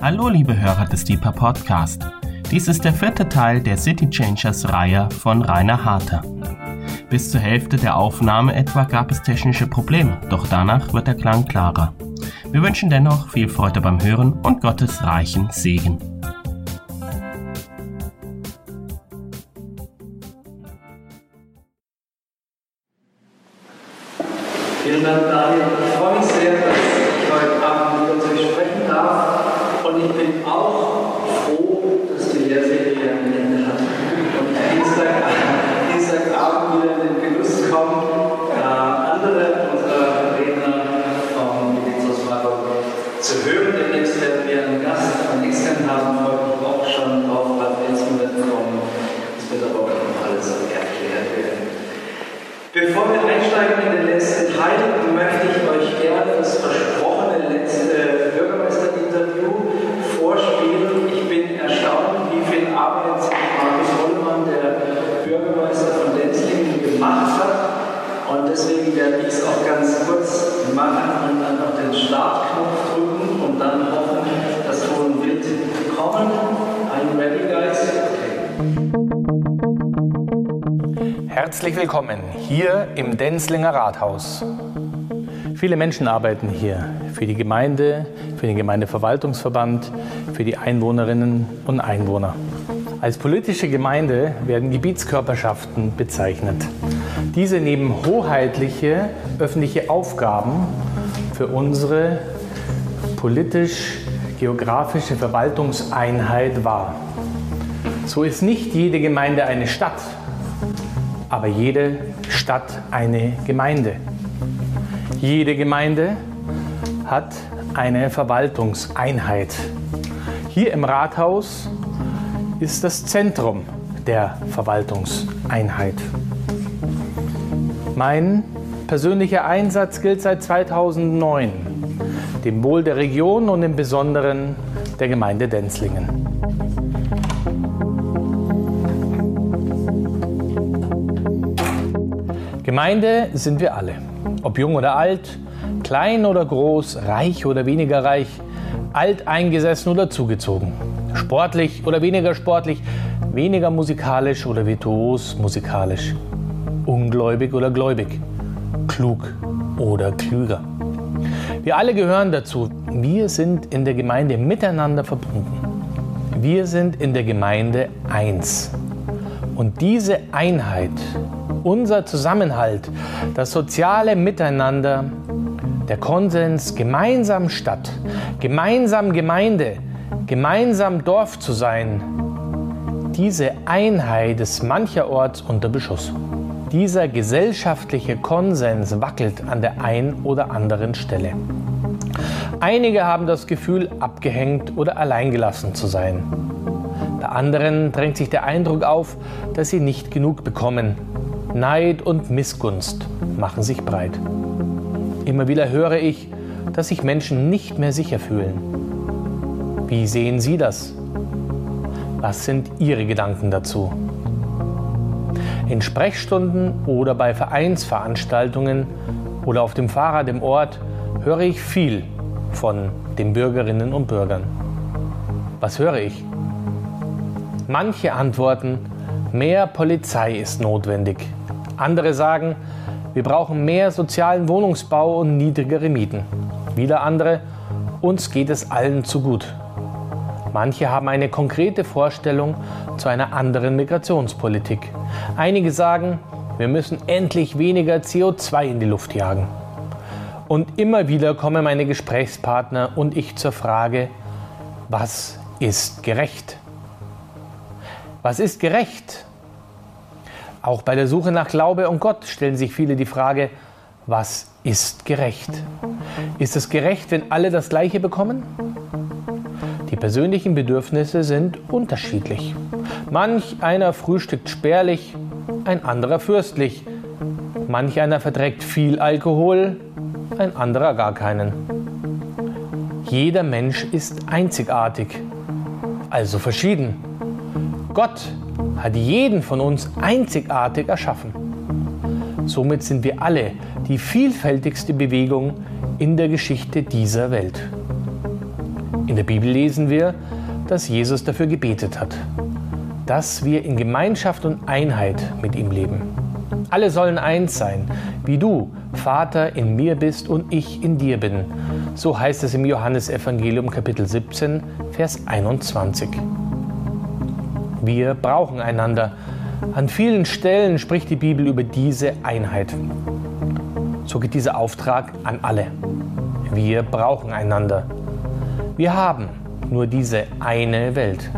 Hallo liebe Hörer des Deeper Podcast. Dies ist der vierte Teil der City Changers Reihe von Rainer Harter. Bis zur Hälfte der Aufnahme etwa gab es technische Probleme, doch danach wird der Klang klarer. Wir wünschen dennoch viel Freude beim Hören und Gottes reichen Segen. Vielen Dank, Denzlinger Rathaus. Viele Menschen arbeiten hier für die Gemeinde, für den Gemeindeverwaltungsverband, für die Einwohnerinnen und Einwohner. Als politische Gemeinde werden Gebietskörperschaften bezeichnet. Diese nehmen hoheitliche öffentliche Aufgaben für unsere politisch-geografische Verwaltungseinheit wahr. So ist nicht jede Gemeinde eine Stadt, aber jede Stadt eine Gemeinde. Jede Gemeinde hat eine Verwaltungseinheit. Hier im Rathaus ist das Zentrum der Verwaltungseinheit. Mein persönlicher Einsatz gilt seit 2009 dem Wohl der Region und im Besonderen der Gemeinde Denzlingen. Gemeinde sind wir alle. Ob jung oder alt, klein oder groß, reich oder weniger reich, alt eingesessen oder zugezogen, sportlich oder weniger sportlich, weniger musikalisch oder virtuos musikalisch, ungläubig oder gläubig, klug oder klüger. Wir alle gehören dazu. Wir sind in der Gemeinde miteinander verbunden. Wir sind in der Gemeinde eins. Und diese Einheit unser Zusammenhalt, das soziale Miteinander, der Konsens, gemeinsam Stadt, gemeinsam Gemeinde, gemeinsam Dorf zu sein, diese Einheit ist mancherorts unter Beschuss. Dieser gesellschaftliche Konsens wackelt an der einen oder anderen Stelle. Einige haben das Gefühl, abgehängt oder alleingelassen zu sein. Bei anderen drängt sich der Eindruck auf, dass sie nicht genug bekommen, Neid und Missgunst machen sich breit. Immer wieder höre ich, dass sich Menschen nicht mehr sicher fühlen. Wie sehen Sie das? Was sind Ihre Gedanken dazu? In Sprechstunden oder bei Vereinsveranstaltungen oder auf dem Fahrrad im Ort höre ich viel von den Bürgerinnen und Bürgern. Was höre ich? Manche antworten, mehr Polizei ist notwendig. Andere sagen, wir brauchen mehr sozialen Wohnungsbau und niedrigere Mieten. Wieder andere, uns geht es allen zu gut. Manche haben eine konkrete Vorstellung zu einer anderen Migrationspolitik. Einige sagen, wir müssen endlich weniger CO2 in die Luft jagen. Und immer wieder kommen meine Gesprächspartner und ich zur Frage, was ist gerecht? Was ist gerecht? Auch bei der Suche nach Glaube und Gott stellen sich viele die Frage, was ist gerecht? Ist es gerecht, wenn alle das Gleiche bekommen? Die persönlichen Bedürfnisse sind unterschiedlich. Manch einer frühstückt spärlich, ein anderer fürstlich. Manch einer verträgt viel Alkohol, ein anderer gar keinen. Jeder Mensch ist einzigartig, also verschieden. Gott hat jeden von uns einzigartig erschaffen. Somit sind wir alle die vielfältigste Bewegung in der Geschichte dieser Welt. In der Bibel lesen wir, dass Jesus dafür gebetet hat, dass wir in Gemeinschaft und Einheit mit ihm leben. Alle sollen eins sein, wie du, Vater, in mir bist und ich in dir bin. So heißt es im Johannesevangelium Kapitel 17, Vers 21. Wir brauchen einander. An vielen Stellen spricht die Bibel über diese Einheit. So geht dieser Auftrag an alle. Wir brauchen einander. Wir haben nur diese eine Welt.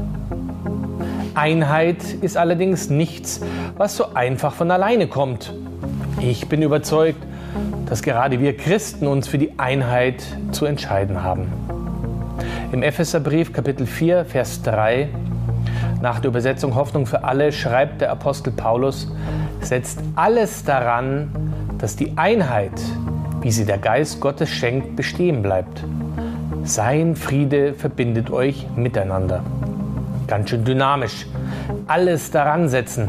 Einheit ist allerdings nichts, was so einfach von alleine kommt. Ich bin überzeugt, dass gerade wir Christen uns für die Einheit zu entscheiden haben. Im Epheserbrief Kapitel 4, Vers 3, nach der Übersetzung Hoffnung für alle, schreibt der Apostel Paulus, setzt alles daran, dass die Einheit, wie sie der Geist Gottes schenkt, bestehen bleibt. Sein Friede verbindet euch miteinander ganz schön dynamisch. Alles daran setzen,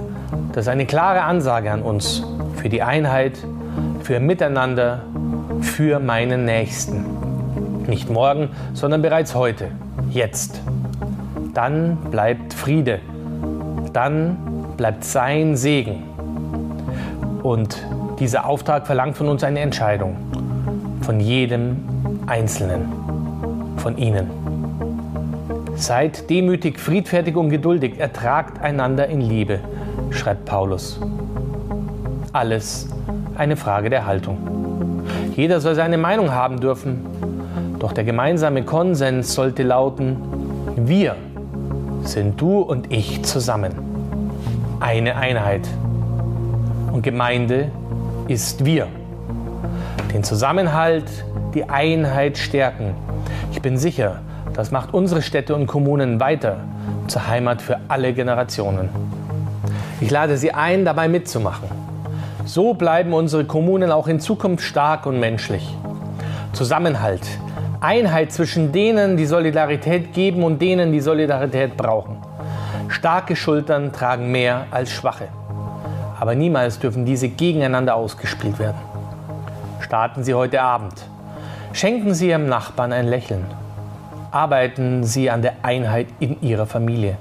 das ist eine klare Ansage an uns für die Einheit, für Miteinander, für meinen Nächsten. Nicht morgen, sondern bereits heute, jetzt. Dann bleibt Friede, dann bleibt sein Segen. Und dieser Auftrag verlangt von uns eine Entscheidung, von jedem Einzelnen, von Ihnen. Seid demütig, friedfertig und geduldig, ertragt einander in Liebe, schreibt Paulus. Alles eine Frage der Haltung. Jeder soll seine Meinung haben dürfen, doch der gemeinsame Konsens sollte lauten, wir sind du und ich zusammen. Eine Einheit. Und Gemeinde ist wir. Den Zusammenhalt, die Einheit stärken. Ich bin sicher, das macht unsere Städte und Kommunen weiter zur Heimat für alle Generationen. Ich lade Sie ein, dabei mitzumachen. So bleiben unsere Kommunen auch in Zukunft stark und menschlich. Zusammenhalt, Einheit zwischen denen, die Solidarität geben und denen, die Solidarität brauchen. Starke Schultern tragen mehr als schwache. Aber niemals dürfen diese gegeneinander ausgespielt werden. Starten Sie heute Abend. Schenken Sie Ihrem Nachbarn ein Lächeln arbeiten Sie an der Einheit in Ihrer Familie.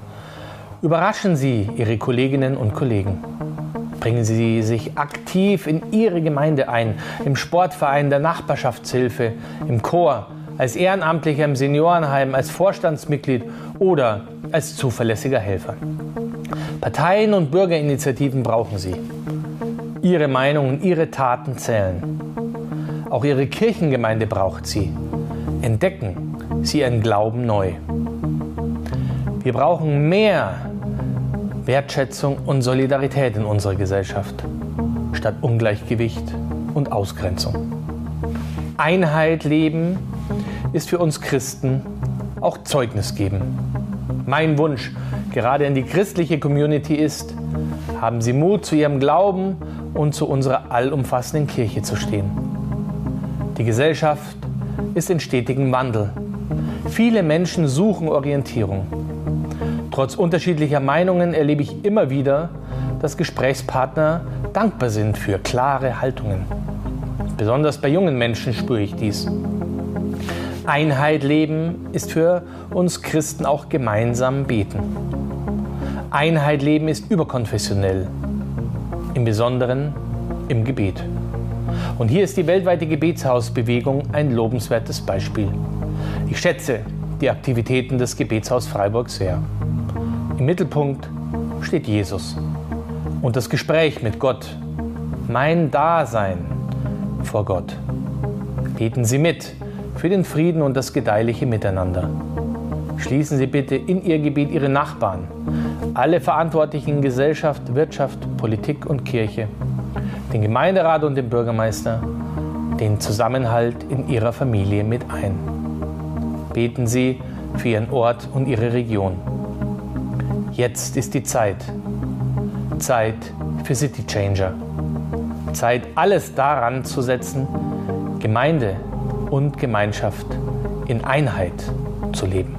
Überraschen Sie Ihre Kolleginnen und Kollegen. Bringen Sie sich aktiv in Ihre Gemeinde ein, im Sportverein der Nachbarschaftshilfe, im Chor, als Ehrenamtlicher im Seniorenheim, als Vorstandsmitglied oder als zuverlässiger Helfer. Parteien und Bürgerinitiativen brauchen Sie. Ihre Meinung und Ihre Taten zählen. Auch Ihre Kirchengemeinde braucht Sie. Entdecken, sie ihren Glauben neu. Wir brauchen mehr Wertschätzung und Solidarität in unserer Gesellschaft, statt Ungleichgewicht und Ausgrenzung. Einheit leben ist für uns Christen auch Zeugnis geben. Mein Wunsch, gerade in die christliche Community ist, haben Sie Mut zu Ihrem Glauben und zu unserer allumfassenden Kirche zu stehen. Die Gesellschaft ist in stetigem Wandel Viele Menschen suchen Orientierung. Trotz unterschiedlicher Meinungen erlebe ich immer wieder, dass Gesprächspartner dankbar sind für klare Haltungen. Besonders bei jungen Menschen spüre ich dies. Einheit leben ist für uns Christen auch gemeinsam beten. Einheit leben ist überkonfessionell, im Besonderen im Gebet. Und hier ist die weltweite Gebetshausbewegung ein lobenswertes Beispiel. Ich schätze die Aktivitäten des Gebetshaus Freiburg sehr. Im Mittelpunkt steht Jesus und das Gespräch mit Gott, mein Dasein vor Gott. Beten Sie mit für den Frieden und das gedeihliche Miteinander. Schließen Sie bitte in Ihr Gebet Ihre Nachbarn, alle Verantwortlichen in Gesellschaft, Wirtschaft, Politik und Kirche, den Gemeinderat und den Bürgermeister, den Zusammenhalt in Ihrer Familie mit ein. Beten Sie für Ihren Ort und Ihre Region. Jetzt ist die Zeit. Zeit für City Changer. Zeit, alles daran zu setzen, Gemeinde und Gemeinschaft in Einheit zu leben.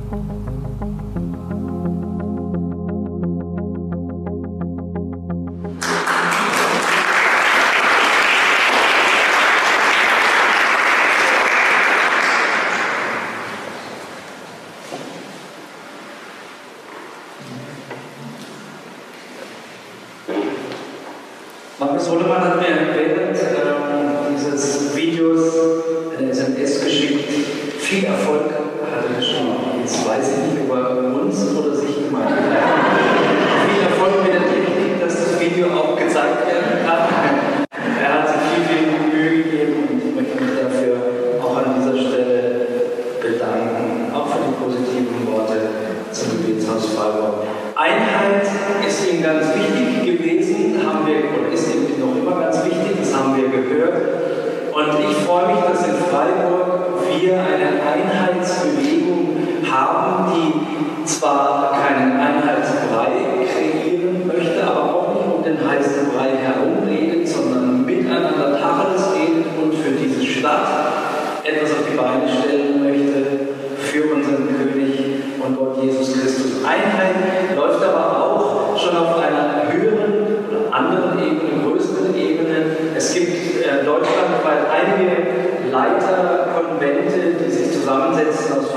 deutschlandweit einige Leiterkonvente, die sich zusammensetzen aus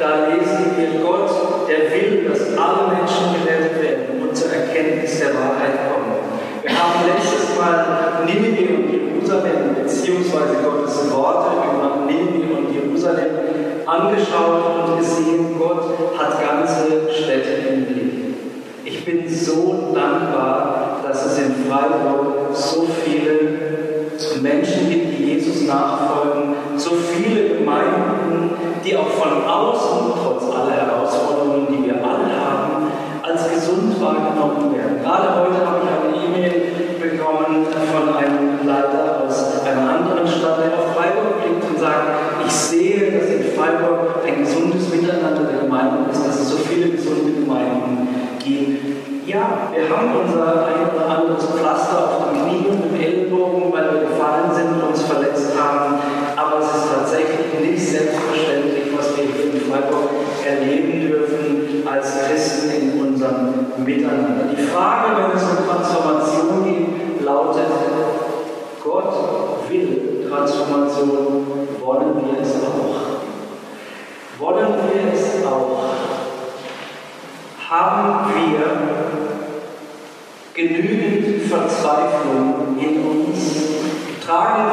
da lesen wir Gott, der will, dass alle Menschen gerettet werden und zur Erkenntnis der Wahrheit kommen. Wir haben letztes Mal Nineveh und Jerusalem beziehungsweise Gottes Worte über Nineveh und Jerusalem angeschaut und gesehen, Gott hat ganze Städte im Blick. Ich bin so dankbar, dass es in Freiburg so viele Menschen gibt, die Jesus nachfolgen, so viele Gemeinden die auch von außen, trotz aller Herausforderungen, die wir alle haben, als gesund wahrgenommen werden. Gerade heute habe ich eine E-Mail bekommen von einem Leiter aus einer anderen Stadt, der auf Freiburg blickt und sagt, ich sehe, dass in Freiburg ein gesundes Miteinander der Gemeinden ist, dass es so viele gesunde Gemeinden gibt. Ja, wir haben unser ein oder anderes Plastik genügend Verzweiflung in uns, tragen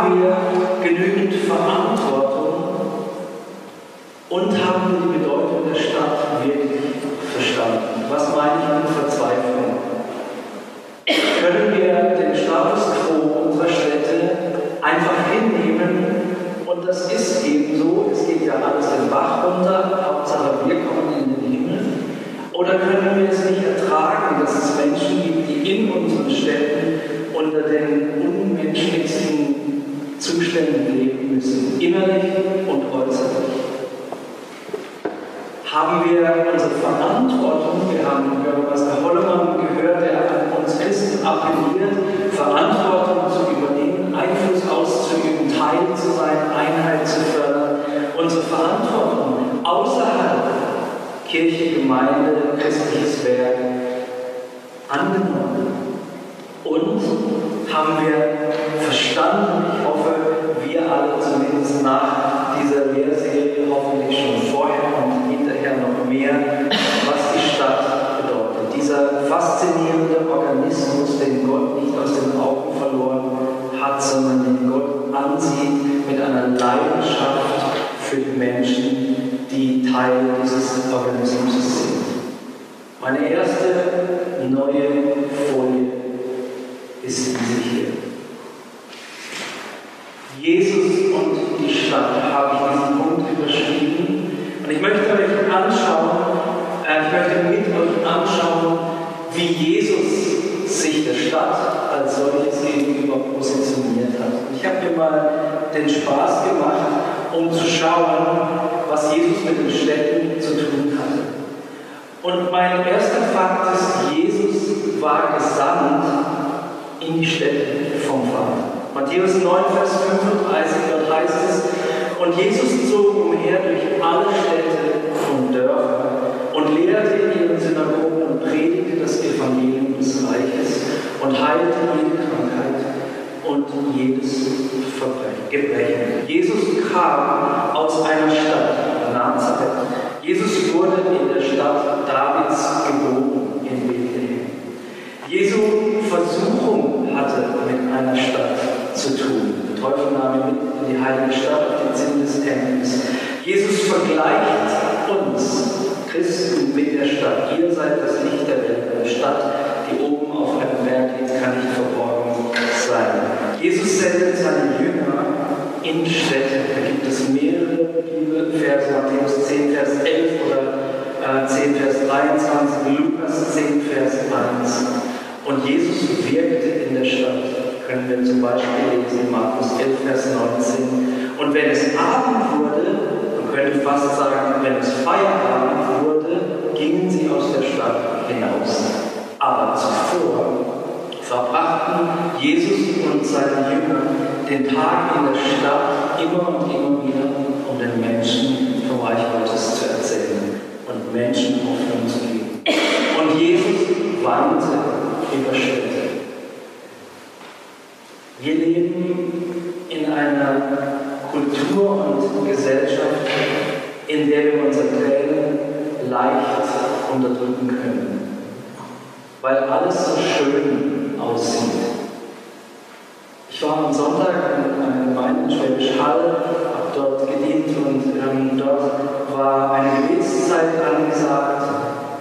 und jedes Gebrechen. Jesus kam aus einer Stadt, Nazareth. Jesus wurde in der Stadt Davids geboren, in Bethlehem. Jesu Versuchung hatte mit einer Stadt zu tun. Der Teufel nahm ihn mit in die heilige Stadt auf den Sinn des Tempels. Jesus vergleicht uns, Christen, mit der Stadt. Ihr seid das Licht der Welt. Eine Stadt, die oben auf einem Berg liegt, kann nicht verborgen sein. Jesus sendet seine Jünger in Städte. Da gibt es mehrere Bibelverse, Matthäus 10, Vers 11 oder äh, 10, Vers 23, Lukas 10, Vers 1. Und Jesus wirkte in der Stadt. Können wir zum Beispiel lesen, Markus 11, Vers 19. Und wenn es Abend wurde, man könnte fast sagen, wenn es Feierabend wurde, gingen sie aus der Stadt hinaus. Aber zuvor verbrachten Jesus und seine Jünger den Tag in der Stadt immer und immer wieder, um den Menschen vom Reich Gottes zu erzählen und Menschen Hoffnung zu geben. Und Jesus weinte überschritten. Wir leben in einer Kultur und Gesellschaft, in der wir unsere Tränen leicht unterdrücken können, weil alles so schön aussieht. Ich war am Sonntag in einer Gemeinde in Schwäbisch Hall, habe dort gedient und ähm, dort war eine Gebetszeit angesagt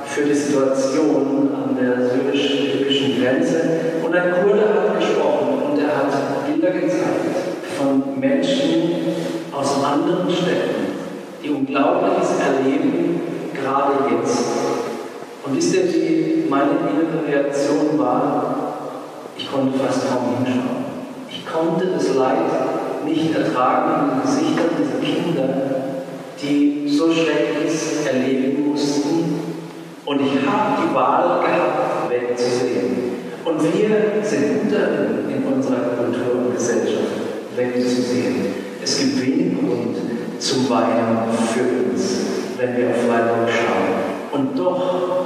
für die Situation an der syrisch-türkischen Grenze. Und ein Kurde hat gesprochen und er hat Bilder gezeigt von Menschen aus anderen Städten, die Unglaubliches erleben, gerade jetzt. Und wisst ihr, wie meine innere Reaktion war? Ich konnte fast kaum hinschauen. Ich konnte das Leid nicht ertragen in den Gesichtern dieser Kinder, die so Schreckliches erleben mussten und ich habe die Wahl gehabt, wegzusehen. Und wir sind unterin in unserer Kultur und Gesellschaft, wegzusehen. Es gibt wenig Grund zum Weinen für uns, wenn wir auf Freiburg schauen. Und doch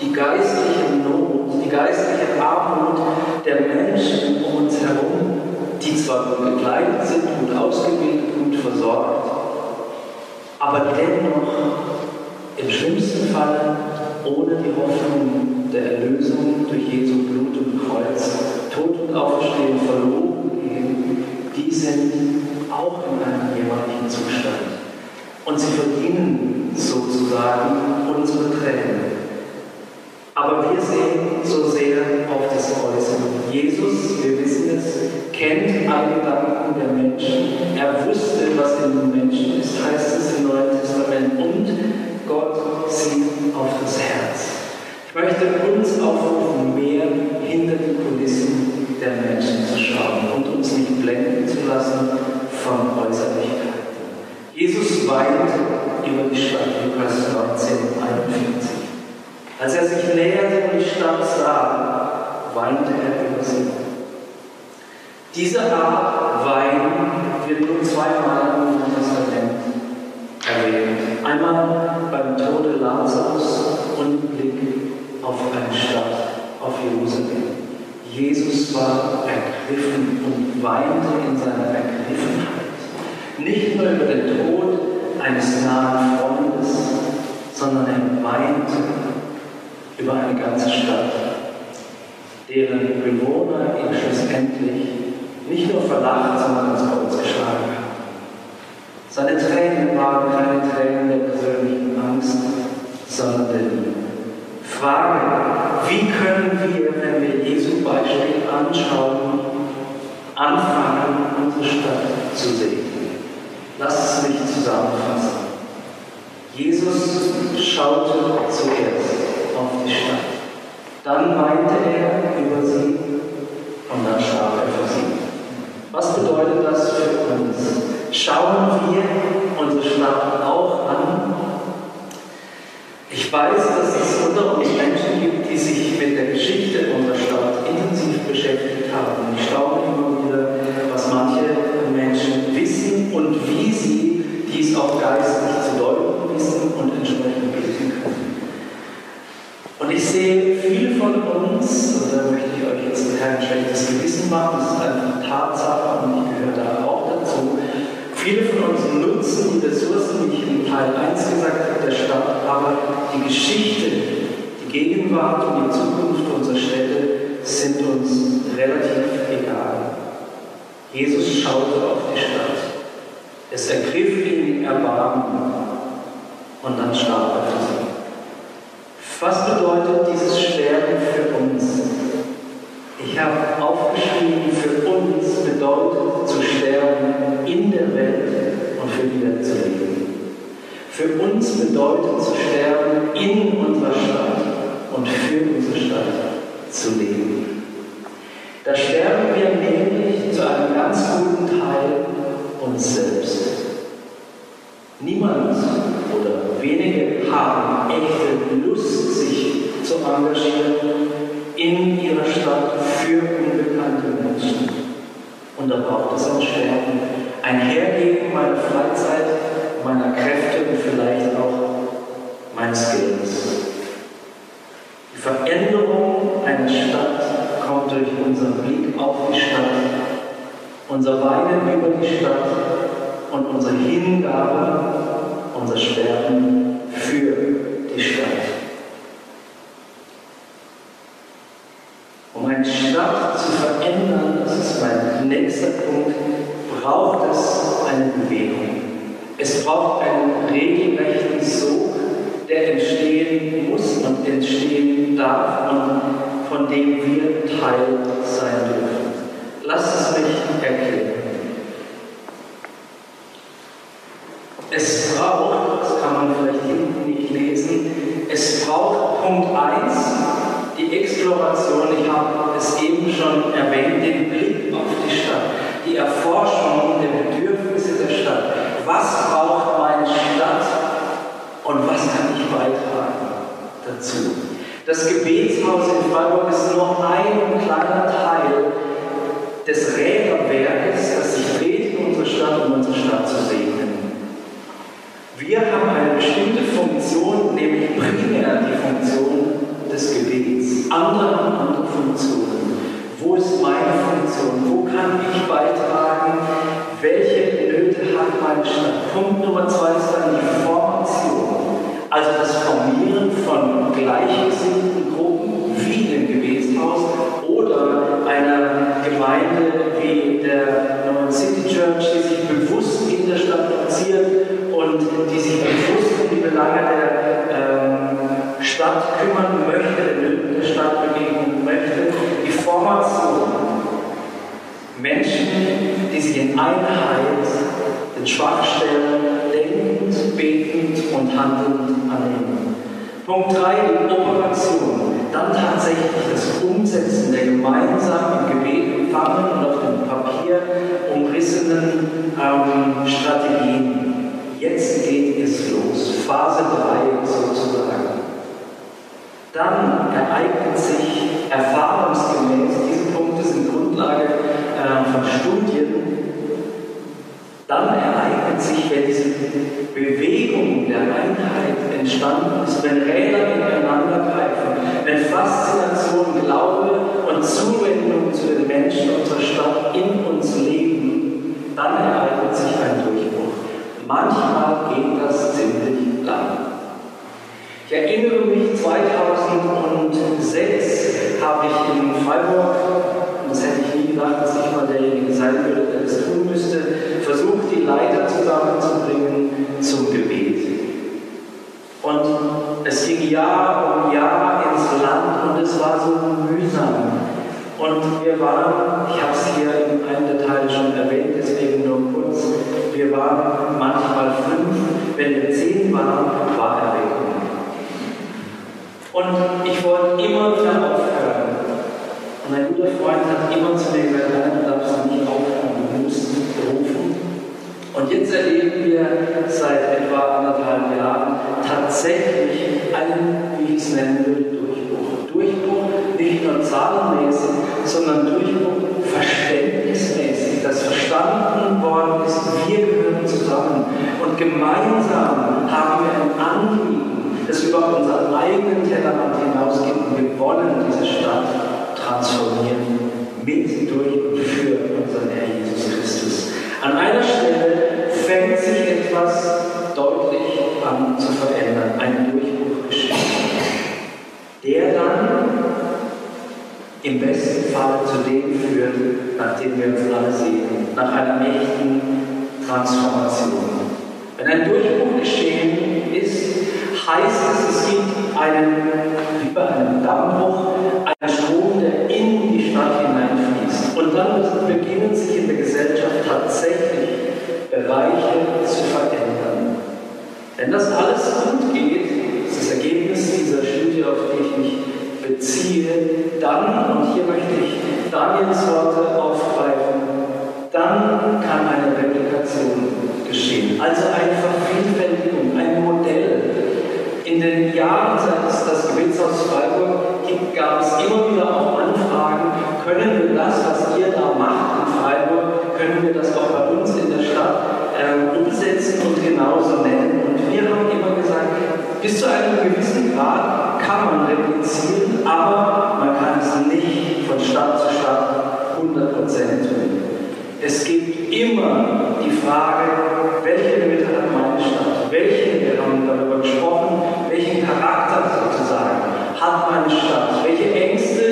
die geistliche Not, die geistliche Armut der Menschen um uns herum, die zwar gut gekleidet sind, gut ausgebildet, gut versorgt, aber dennoch im schlimmsten Fall ohne die Hoffnung der Erlösung durch Jesu Blut und Kreuz, Tod und Auferstehen verloren gehen, die sind auch in einem jämmerlichen Zustand. Und sie verdienen sozusagen unsere Tränen. Aber wir sehen so sehr auf das Äußere. Jesus, wir wissen es, kennt alle Gedanken der Menschen. Er wusste, was in den Menschen ist, heißt es im Neuen Testament. Und Gott sieht auf das Herz. Ich möchte uns aufrufen, mehr hinter die Kulissen der Menschen zu schauen und uns nicht blenden zu lassen von Äußerlichkeiten. Jesus weint über die Stadt, Lukas 19, 41. Als er sich näherte und die Stadt sah, weinte er über sie. Diese Art Wein wird nur zweimal im Neuen Testament erwähnt. Einmal beim Tode Lazarus und Blick auf eine Stadt, auf Jerusalem. Jesus war ergriffen und weinte in seiner Ergriffenheit. Nicht nur über den Tod eines nahen Freundes, sondern er weinte über eine ganze Stadt, deren Bewohner ihn schlussendlich nicht nur verlacht, sondern ins Kreuz geschlagen haben. Seine Tränen waren keine Tränen der persönlichen Angst, sondern der Liebe. Frage, wie können wir, wenn wir Jesu Beispiel anschauen, anfangen, unsere Stadt zu sehen? Lass es mich zusammenfassen. Jesus schaute zuerst auf die Stadt. Dann weinte er über sie und dann starb er für sie. Was bedeutet das für uns? Schauen wir unsere Stadt auch an? Ich weiß, dass es unter uns Menschen gibt, die sich mit der Geschichte unserer Stadt intensiv beschäftigt haben. Ich staune immer wieder, was manche Menschen wissen und wie sie dies auch geistlich zu deuten wissen und entsprechend können. Und ich sehe viele von uns, und da möchte ich euch jetzt kein schlechtes Gewissen machen, das ist einfach Tatsache und ich gehöre da auch dazu, Viele von uns nutzen die Ressourcen, wie ich in Teil 1 gesagt habe, der Stadt, aber die Geschichte, die Gegenwart und die Zukunft unserer Städte sind uns relativ egal. Jesus schaute auf die Stadt. Es ergriff ihn Erbarmen und dann starb er für sie. Was bedeutet dieses Sterben für uns? Ich habe aufgeschrieben, für uns bedeutet zu sterben in der Welt und für wieder zu leben. Für uns bedeutet zu sterben in unserer Stadt und für unsere Stadt zu leben. Da sterben wir nämlich zu einem ganz guten Teil uns selbst. Niemand oder wenige haben echte Lust, sich zu engagieren in ihrer Stadt für unbekannte Menschen. Und da braucht es ein Sterben, ein Hergeben meiner Freizeit, meiner Kräfte und vielleicht auch meines Geldes. Die Veränderung einer Stadt kommt durch unseren Blick auf die Stadt, unser Weinen über die Stadt und unsere Hingabe, unser Sterben für die Stadt. Um eine Stadt zu verändern, das ist mein nächster Punkt, braucht es eine Bewegung. Es braucht einen regelrechten Sog, der entstehen muss und entstehen darf und von dem wir Teil sein dürfen. Lasst es mich erklären. Es braucht, das kann man vielleicht hinten nicht lesen, es braucht Punkt 1, die Exploration, ich habe es eben schon erwähnt, den Blick auf die Stadt, die Erforschung der Bedürfnisse der Stadt. Was braucht meine Stadt und was kann ich beitragen dazu? Das Gebetshaus in Freiburg ist nur ein kleiner Teil des Räderwerkes, das sich dreht in unserer Stadt, um unsere Stadt zu segnen. Wir haben eine bestimmte Funktion, nämlich primär die Funktion des Gebets. Andere andere Funktionen. Wo ist meine Funktion? Wo kann ich beitragen? Welche Nöte hat meine Stadt? Punkt Nummer zwei ist dann die Formation. Also das Formieren von gleichgesinnten Gruppen wie im Gebetshaus oder einer Gemeinde wie der Neuen City Church, die sich bewusst in der Stadt platziert und die sich bewusst um die Belange der ähm, Stadt kümmern möchte, begegnen möchte. Die Formation. Menschen, die sich in Einheit den Schwachstellen denkend, betend und handelnd annehmen. Punkt 3, die Operation. Dann tatsächlich das Umsetzen der gemeinsamen Gebet empfangen und auf dem Papier umrissenen ähm, Strategien. Jetzt geht es los. Phase 3 sozusagen. Dann ereignet sich erfahrungsgemäß, diese Punkte sind Grundlage äh, von Studien, dann ereignet sich, wenn diese Bewegung der Einheit entstanden ist, wenn Räder ineinander greifen, wenn Faszination, Glaube und Zuwendung zu den Menschen unserer Stadt in uns leben, dann ereignet sich ein Durchbruch. Manchmal geht das erinnere mich, 2006 habe ich in Freiburg das hätte ich nie gedacht, dass ich mal derjenige sein würde, der das tun müsste, versucht, die Leiter zusammenzubringen zum Gebet. Und es ging Jahr um Jahr ins Land und es war so mühsam. Und wir waren, ich habe es hier in einem der Teile schon erwähnt, deswegen nur kurz, wir waren manchmal fünf, wenn wir zehn waren, war Erweckung. Und ich wollte immer wieder aufhören. Und ein guter Freund hat immer zu mir gesagt, nein, du darfst nicht aufhören, du musst rufen. Und jetzt erleben wir seit etwa anderthalb Jahren tatsächlich einen, wie ich es nennen würde, Durchbruch. Durchbruch nicht nur zahlenmäßig, sondern Durchbruch verständnismäßig, dass verstanden worden ist, wir gehören zusammen und gemeinsam haben wir ein Anliegen, das über unseren eigenen Tellerrand hinausgeht und wir wollen diese Stadt transformieren mit, durch und für unseren Herr Jesus Christus. An einer Stelle fängt sich etwas deutlich an zu verändern, ein Durchbruch geschieht, der dann im besten Fall zu dem führt, nach dem wir uns alle sehen, nach einer echten Transformation. Wenn ein Durchbruch geschehen heißt es, es gibt einen, wie bei einem Dammbruch, einen Strom, der in die Stadt hineinfließt. Und dann beginnen sich in der Gesellschaft tatsächlich Bereiche zu verändern. Wenn das alles gut geht, das ist das Ergebnis dieser Studie, auf die ich mich beziehe, dann, und hier möchte ich Daniels Worte aufgreifen, dann kann eine Replikation geschehen. Also ein Modell. In den Jahren, seit es das Gebetshaus Freiburg gibt, gab es immer wieder auch Anfragen, können wir das, was ihr da macht in Freiburg, können wir das auch bei uns in der Stadt äh, umsetzen und genauso nennen. Und wir haben immer gesagt, bis zu einem gewissen Grad kann man replizieren, aber man kann es nicht von Stadt zu Stadt 100% tun. Es gibt immer die Frage, welche hat meine Stadt? Welche Ängste,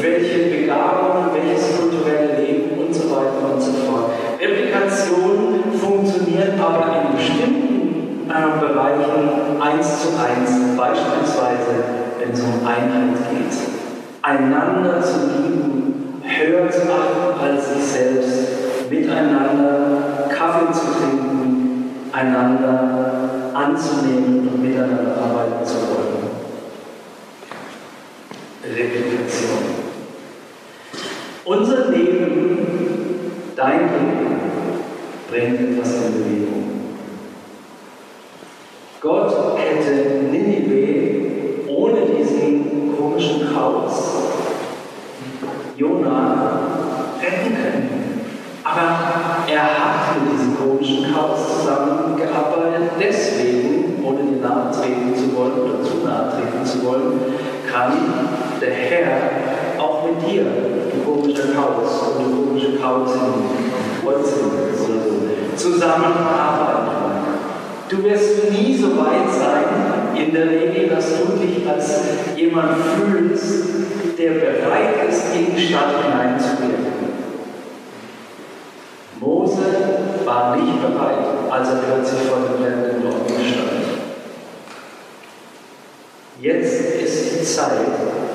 welche Begabungen, welches kulturelle Leben und so weiter und so fort. Replikation funktioniert aber in bestimmten äh, Bereichen eins zu eins, beispielsweise wenn es um Einheit geht. Einander zu lieben, höher zu achten als sich selbst, miteinander Kaffee zu trinken, einander anzunehmen und miteinander arbeiten zu wollen. Replikation. Unser Leben, dein Leben, bringt etwas in Bewegung. Gott hätte Ninive ohne diesen komischen Chaos Jona retten können. Aber er hat mit diesem komischen Chaos zusammengearbeitet. Deswegen, ohne dir nahe treten zu wollen oder zu nahe treten zu wollen, kann der Herr auch mit dir, du komischer Chaos und du komische Chaosin, Kreuzin oder so, zusammenarbeiten. Du wirst nie so weit sein, in der Regel, dass du dich als jemand fühlst, der bereit ist, in die Stadt hineinzugehen. Mose war nicht bereit, als er plötzlich vor dem brennenden Dorf stand. Jetzt ist die Zeit,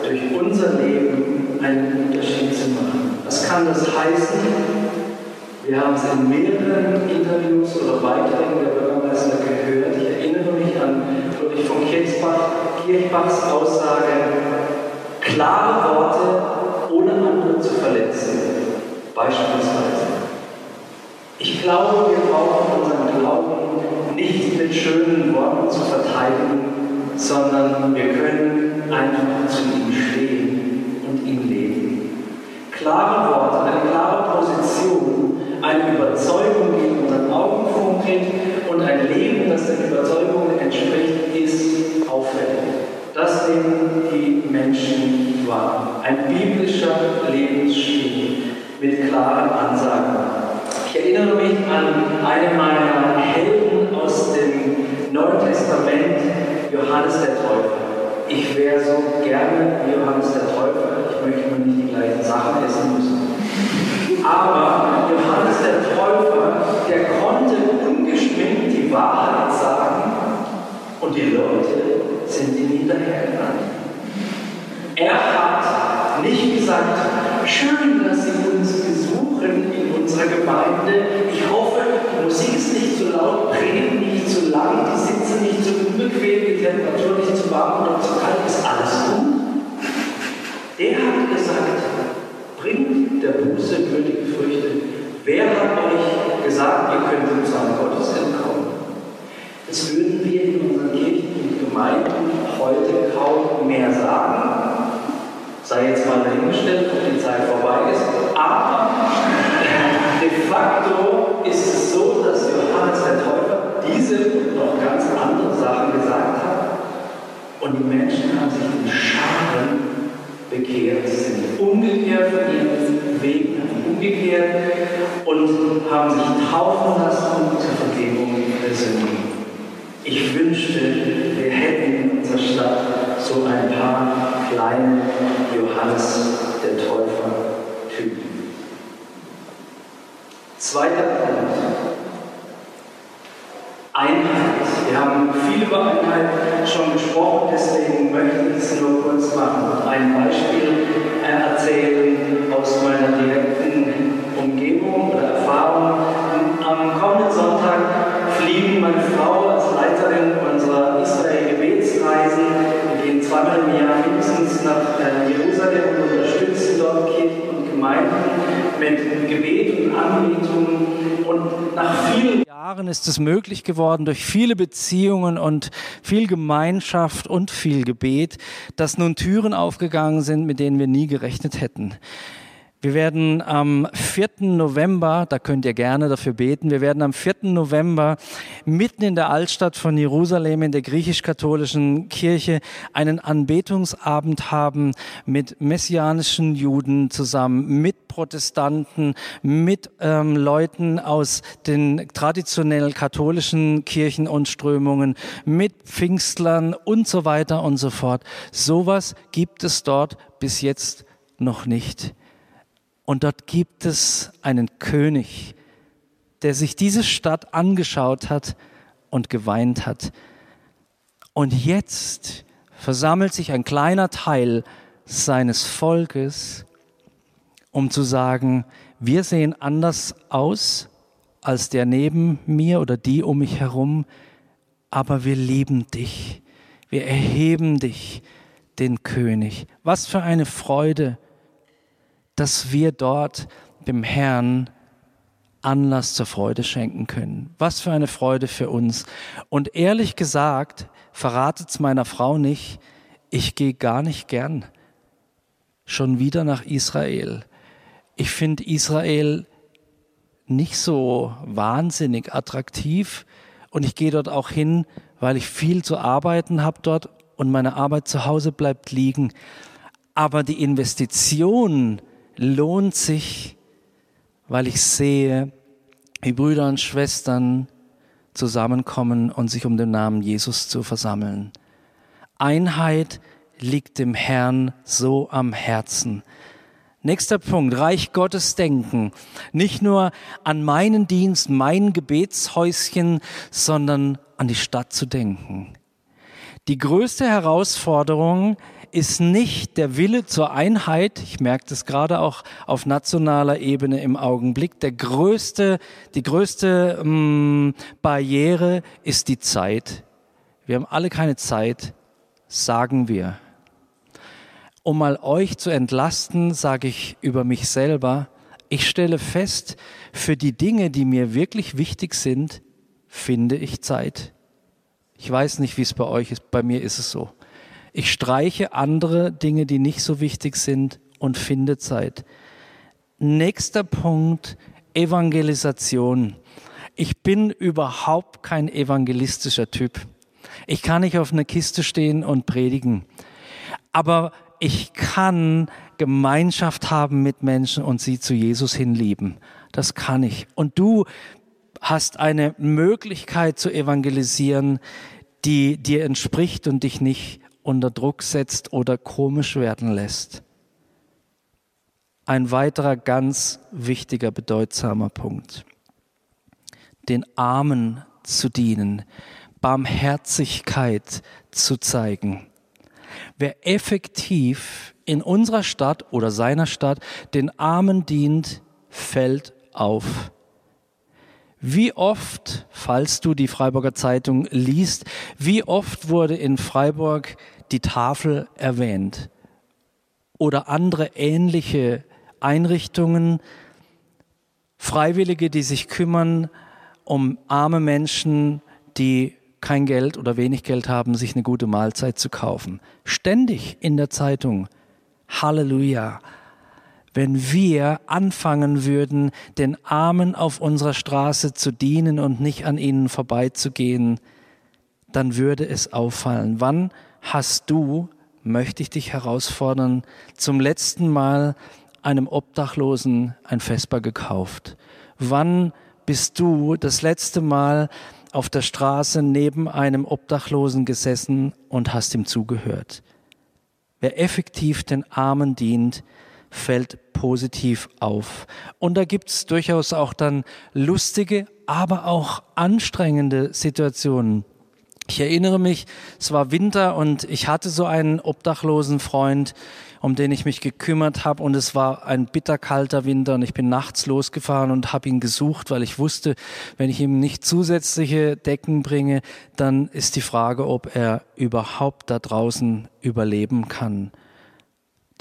durch unser Leben einen Unterschied zu machen. Was kann das heißen? Wir haben es in mehreren Interviews oder Beiträgen der Bürgermeister gehört. Ich erinnere mich an Friedrich von Kirchbach, Kirchbachs Aussage, klare Worte, ohne andere zu verletzen. Beispielsweise. Ich glaube, wir brauchen unseren Glauben nicht mit schönen Worten zu verteidigen, sondern wir können einfach zu ihm stehen und ihn leben. Klare Worte, eine klare Position, eine Überzeugung, die in unseren Augen funkelt und ein Leben, das den Überzeugungen entspricht, ist auffällig. Das nehmen die Menschen wahr. Ein biblischer Lebensstil mit klaren Ansagen. Ich erinnere mich an einen meiner Helden aus dem Neuen Testament, Johannes der Täufer. Ich wäre so gerne Johannes der Täufer. Ich möchte nur nicht die gleichen Sachen essen müssen. Aber der Täufer, der konnte ungeschminkt die Wahrheit sagen und die Leute sind ihm hinterhergerannt. Er hat nicht gesagt, schön, dass Sie uns besuchen in unserer Gemeinde. Ich hoffe, die Musik ist nicht zu laut, Predigt nicht zu lang, die Sitze nicht zu unbequem, die Temperatur nicht zu warm oder zu kalt, ist alles gut. Der hat gesagt, Wer hat euch gesagt, ihr könnt dem Zorn Gottes entkommen? Das würden wir in unseren Kirchen und Gemeinden heute kaum mehr sagen. Sei jetzt mal dahingestellt, ob die Zeit vorbei ist. Aber de facto ist es so, dass Johannes der Täufer diese und noch ganz andere Sachen gesagt hat. Und die Menschen haben sich in Scharen bekehrt, sind umgekehrt von ihren Wegen, umgekehrt und haben sich taufen lassen zur Vergebung der Sünden. Ich wünschte, wir hätten in unserer Stadt so ein paar kleine Johannes der Täufer-Typen. Zweiter Punkt. Einheit. Wir haben viel über Einheit schon gesprochen, deswegen möchte ich es nur kurz machen und ein Beispiel erzählen aus meiner direkten zweimal im Jahr mindestens nach äh, Jerusalem und unterstützen dort Kirchen und Gemeinden mit Gebet und Anbetung. Und nach vielen Jahren ist es möglich geworden, durch viele Beziehungen und viel Gemeinschaft und viel Gebet, dass nun Türen aufgegangen sind, mit denen wir nie gerechnet hätten. Wir werden am 4. November, da könnt ihr gerne dafür beten, wir werden am 4. November mitten in der Altstadt von Jerusalem in der griechisch-katholischen Kirche einen Anbetungsabend haben mit messianischen Juden zusammen, mit Protestanten, mit ähm, Leuten aus den traditionell katholischen Kirchen und Strömungen, mit Pfingstlern und so weiter und so fort. Sowas gibt es dort bis jetzt noch nicht. Und dort gibt es einen König, der sich diese Stadt angeschaut hat und geweint hat. Und jetzt versammelt sich ein kleiner Teil seines Volkes, um zu sagen, wir sehen anders aus als der neben mir oder die um mich herum, aber wir lieben dich. Wir erheben dich, den König. Was für eine Freude dass wir dort dem Herrn Anlass zur Freude schenken können. Was für eine Freude für uns. Und ehrlich gesagt, verratet es meiner Frau nicht, ich gehe gar nicht gern schon wieder nach Israel. Ich finde Israel nicht so wahnsinnig attraktiv und ich gehe dort auch hin, weil ich viel zu arbeiten habe dort und meine Arbeit zu Hause bleibt liegen. Aber die Investition lohnt sich, weil ich sehe, wie Brüder und Schwestern zusammenkommen und sich um den Namen Jesus zu versammeln. Einheit liegt dem Herrn so am Herzen. Nächster Punkt, Reich Gottes denken. Nicht nur an meinen Dienst, mein Gebetshäuschen, sondern an die Stadt zu denken. Die größte Herausforderung ist nicht der Wille zur Einheit, ich merke das gerade auch auf nationaler Ebene im Augenblick, der größte, die größte ähm, Barriere ist die Zeit. Wir haben alle keine Zeit, sagen wir. Um mal euch zu entlasten, sage ich über mich selber, ich stelle fest, für die Dinge, die mir wirklich wichtig sind, finde ich Zeit. Ich weiß nicht, wie es bei euch ist, bei mir ist es so. Ich streiche andere Dinge, die nicht so wichtig sind und finde Zeit. Nächster Punkt, Evangelisation. Ich bin überhaupt kein evangelistischer Typ. Ich kann nicht auf einer Kiste stehen und predigen. Aber ich kann Gemeinschaft haben mit Menschen und sie zu Jesus hinlieben. Das kann ich. Und du hast eine Möglichkeit zu evangelisieren, die dir entspricht und dich nicht unter Druck setzt oder komisch werden lässt. Ein weiterer ganz wichtiger, bedeutsamer Punkt. Den Armen zu dienen, Barmherzigkeit zu zeigen. Wer effektiv in unserer Stadt oder seiner Stadt den Armen dient, fällt auf. Wie oft, falls du die Freiburger Zeitung liest, wie oft wurde in Freiburg die Tafel erwähnt oder andere ähnliche Einrichtungen, Freiwillige, die sich kümmern um arme Menschen, die kein Geld oder wenig Geld haben, sich eine gute Mahlzeit zu kaufen. Ständig in der Zeitung. Halleluja. Wenn wir anfangen würden, den Armen auf unserer Straße zu dienen und nicht an ihnen vorbeizugehen, dann würde es auffallen. Wann hast du, möchte ich dich herausfordern, zum letzten Mal einem Obdachlosen ein Vesper gekauft? Wann bist du das letzte Mal auf der Straße neben einem Obdachlosen gesessen und hast ihm zugehört? Wer effektiv den Armen dient, fällt positiv auf. Und da gibt's durchaus auch dann lustige, aber auch anstrengende Situationen. Ich erinnere mich, es war Winter und ich hatte so einen obdachlosen Freund, um den ich mich gekümmert habe und es war ein bitterkalter Winter und ich bin nachts losgefahren und habe ihn gesucht, weil ich wusste, wenn ich ihm nicht zusätzliche Decken bringe, dann ist die Frage, ob er überhaupt da draußen überleben kann.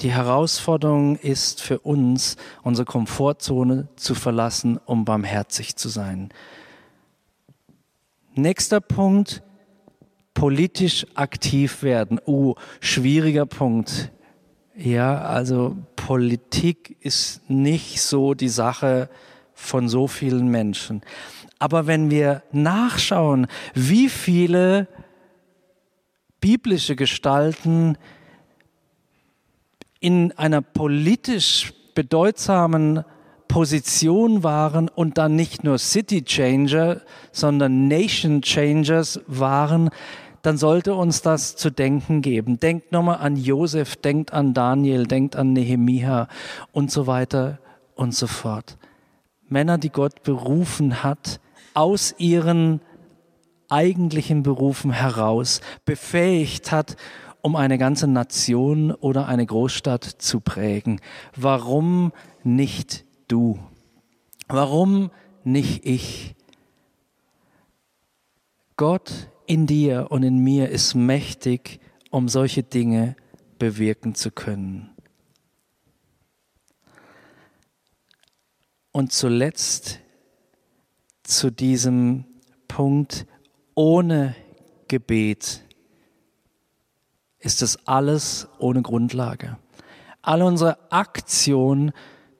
Die Herausforderung ist für uns, unsere Komfortzone zu verlassen, um barmherzig zu sein. Nächster Punkt, politisch aktiv werden. Oh, schwieriger Punkt. Ja, also Politik ist nicht so die Sache von so vielen Menschen. Aber wenn wir nachschauen, wie viele biblische Gestalten in einer politisch bedeutsamen Position waren und dann nicht nur City Changer, sondern Nation Changers waren, dann sollte uns das zu denken geben. Denkt nochmal an Josef, denkt an Daniel, denkt an Nehemia und so weiter und so fort. Männer, die Gott berufen hat, aus ihren eigentlichen Berufen heraus befähigt hat, um eine ganze Nation oder eine Großstadt zu prägen. Warum nicht du? Warum nicht ich? Gott in dir und in mir ist mächtig, um solche Dinge bewirken zu können. Und zuletzt zu diesem Punkt, ohne Gebet ist es alles ohne Grundlage. All unsere Aktion